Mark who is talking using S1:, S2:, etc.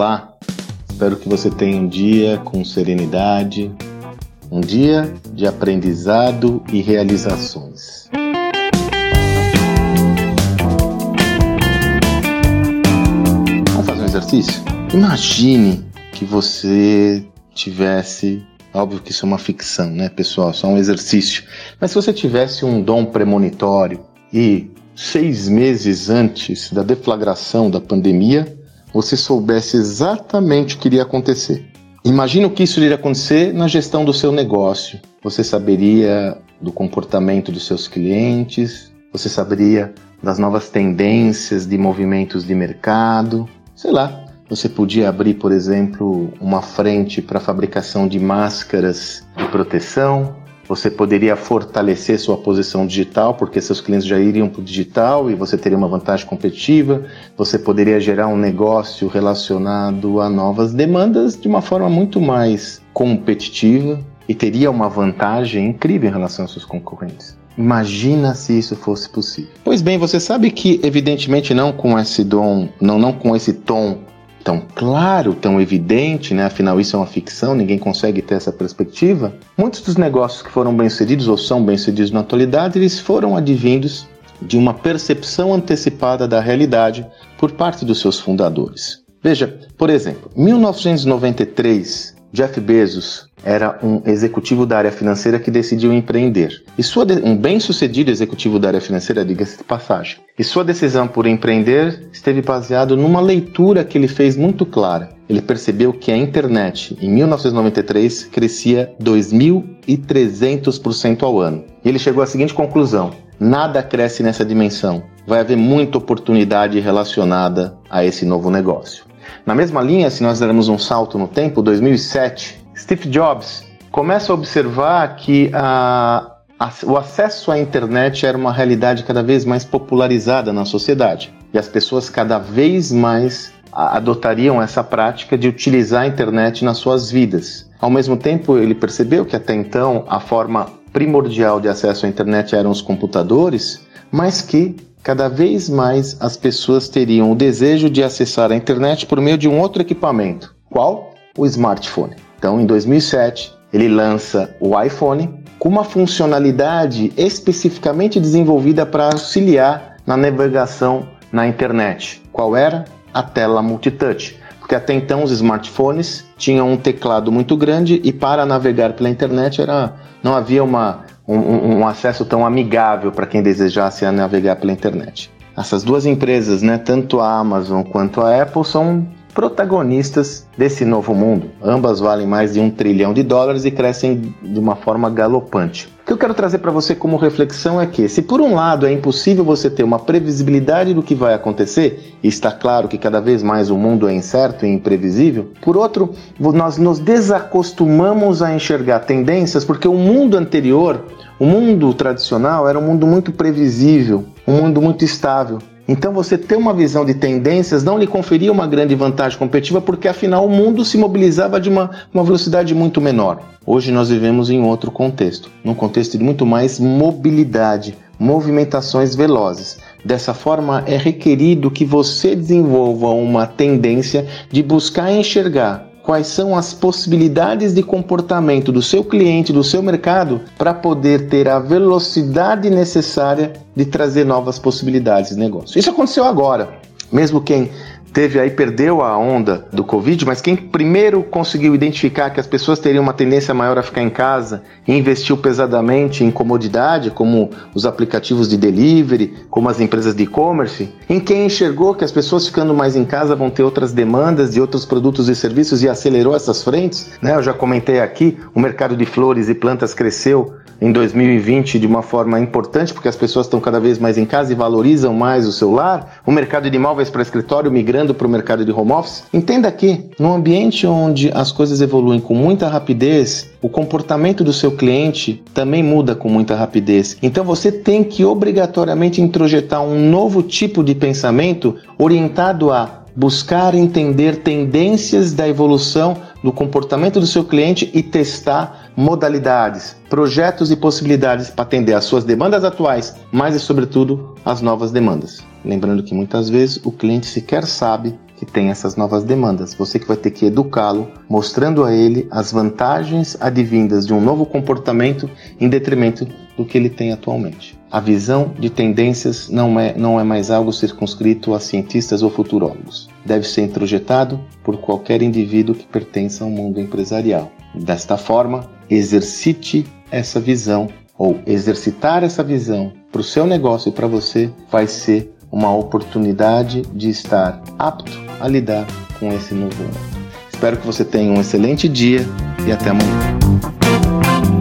S1: Olá, espero que você tenha um dia com serenidade, um dia de aprendizado e realizações. Vamos fazer um exercício? Imagine que você tivesse Óbvio que isso é uma ficção, né, pessoal? Só um exercício. Mas se você tivesse um dom premonitório e seis meses antes da deflagração da pandemia, você soubesse exatamente o que iria acontecer. Imagina o que isso iria acontecer na gestão do seu negócio. Você saberia do comportamento dos seus clientes, você saberia das novas tendências de movimentos de mercado, sei lá, você podia abrir, por exemplo, uma frente para fabricação de máscaras de proteção. Você poderia fortalecer sua posição digital, porque seus clientes já iriam para o digital e você teria uma vantagem competitiva. Você poderia gerar um negócio relacionado a novas demandas de uma forma muito mais competitiva e teria uma vantagem incrível em relação aos seus concorrentes. Imagina se isso fosse possível. Pois bem, você sabe que evidentemente não com esse dom, não não com esse tom tão claro, tão evidente, né? afinal isso é uma ficção, ninguém consegue ter essa perspectiva. Muitos dos negócios que foram bem-sucedidos ou são bem-sucedidos na atualidade, eles foram advindos de uma percepção antecipada da realidade por parte dos seus fundadores. Veja, por exemplo, 1993, Jeff Bezos era um executivo da área financeira que decidiu empreender. E sua de... um bem-sucedido executivo da área financeira, diga-se de passagem. E sua decisão por empreender esteve baseado numa leitura que ele fez muito clara. Ele percebeu que a internet, em 1993, crescia 2.300% ao ano. E ele chegou à seguinte conclusão: nada cresce nessa dimensão. Vai haver muita oportunidade relacionada a esse novo negócio. Na mesma linha, se nós dermos um salto no tempo, 2007, Steve Jobs começa a observar que a, a, o acesso à internet era uma realidade cada vez mais popularizada na sociedade e as pessoas cada vez mais adotariam essa prática de utilizar a internet nas suas vidas. Ao mesmo tempo, ele percebeu que até então a forma primordial de acesso à internet eram os computadores, mas que cada vez mais as pessoas teriam o desejo de acessar a internet por meio de um outro equipamento. Qual? O smartphone. Então, em 2007, ele lança o iPhone com uma funcionalidade especificamente desenvolvida para auxiliar na navegação na internet. Qual era? A tela multitouch. Porque até então os smartphones tinham um teclado muito grande e para navegar pela internet era, não havia uma, um, um acesso tão amigável para quem desejasse navegar pela internet. Essas duas empresas, né, tanto a Amazon quanto a Apple, são protagonistas desse novo mundo. Ambas valem mais de um trilhão de dólares e crescem de uma forma galopante. Que eu quero trazer para você como reflexão é que, se por um lado é impossível você ter uma previsibilidade do que vai acontecer, e está claro que cada vez mais o mundo é incerto e imprevisível, por outro, nós nos desacostumamos a enxergar tendências porque o mundo anterior, o mundo tradicional, era um mundo muito previsível, um mundo muito estável. Então você ter uma visão de tendências não lhe conferia uma grande vantagem competitiva porque afinal o mundo se mobilizava de uma, uma velocidade muito menor. Hoje nós vivemos em outro contexto, num contexto de muito mais mobilidade, movimentações velozes. Dessa forma, é requerido que você desenvolva uma tendência de buscar enxergar quais são as possibilidades de comportamento do seu cliente, do seu mercado, para poder ter a velocidade necessária de trazer novas possibilidades de negócio. Isso aconteceu agora. Mesmo quem teve aí, perdeu a onda do Covid, mas quem primeiro conseguiu identificar que as pessoas teriam uma tendência maior a ficar em casa e investiu pesadamente em comodidade, como os aplicativos de delivery, como as empresas de e-commerce, em quem enxergou que as pessoas ficando mais em casa vão ter outras demandas de outros produtos e serviços e acelerou essas frentes, né? Eu já comentei aqui, o mercado de flores e plantas cresceu em 2020 de uma forma importante, porque as pessoas estão cada vez mais em casa e valorizam mais o seu lar. O mercado de imóveis para escritório migrando para o mercado de home office. Entenda que, num ambiente onde as coisas evoluem com muita rapidez, o comportamento do seu cliente também muda com muita rapidez. Então você tem que obrigatoriamente introjetar um novo tipo de pensamento orientado a buscar entender tendências da evolução do comportamento do seu cliente e testar modalidades, projetos e possibilidades para atender às suas demandas atuais, mas e sobretudo as novas demandas. Lembrando que muitas vezes o cliente sequer sabe que tem essas novas demandas. Você que vai ter que educá-lo, mostrando a ele as vantagens advindas de um novo comportamento em detrimento do que ele tem atualmente. A visão de tendências não é, não é mais algo circunscrito a cientistas ou futurólogos. Deve ser introjetado por qualquer indivíduo que pertença ao mundo empresarial. Desta forma, exercite essa visão ou exercitar essa visão para o seu negócio e para você vai ser uma oportunidade de estar apto a lidar com esse novo mundo. Espero que você tenha um excelente dia e até amanhã.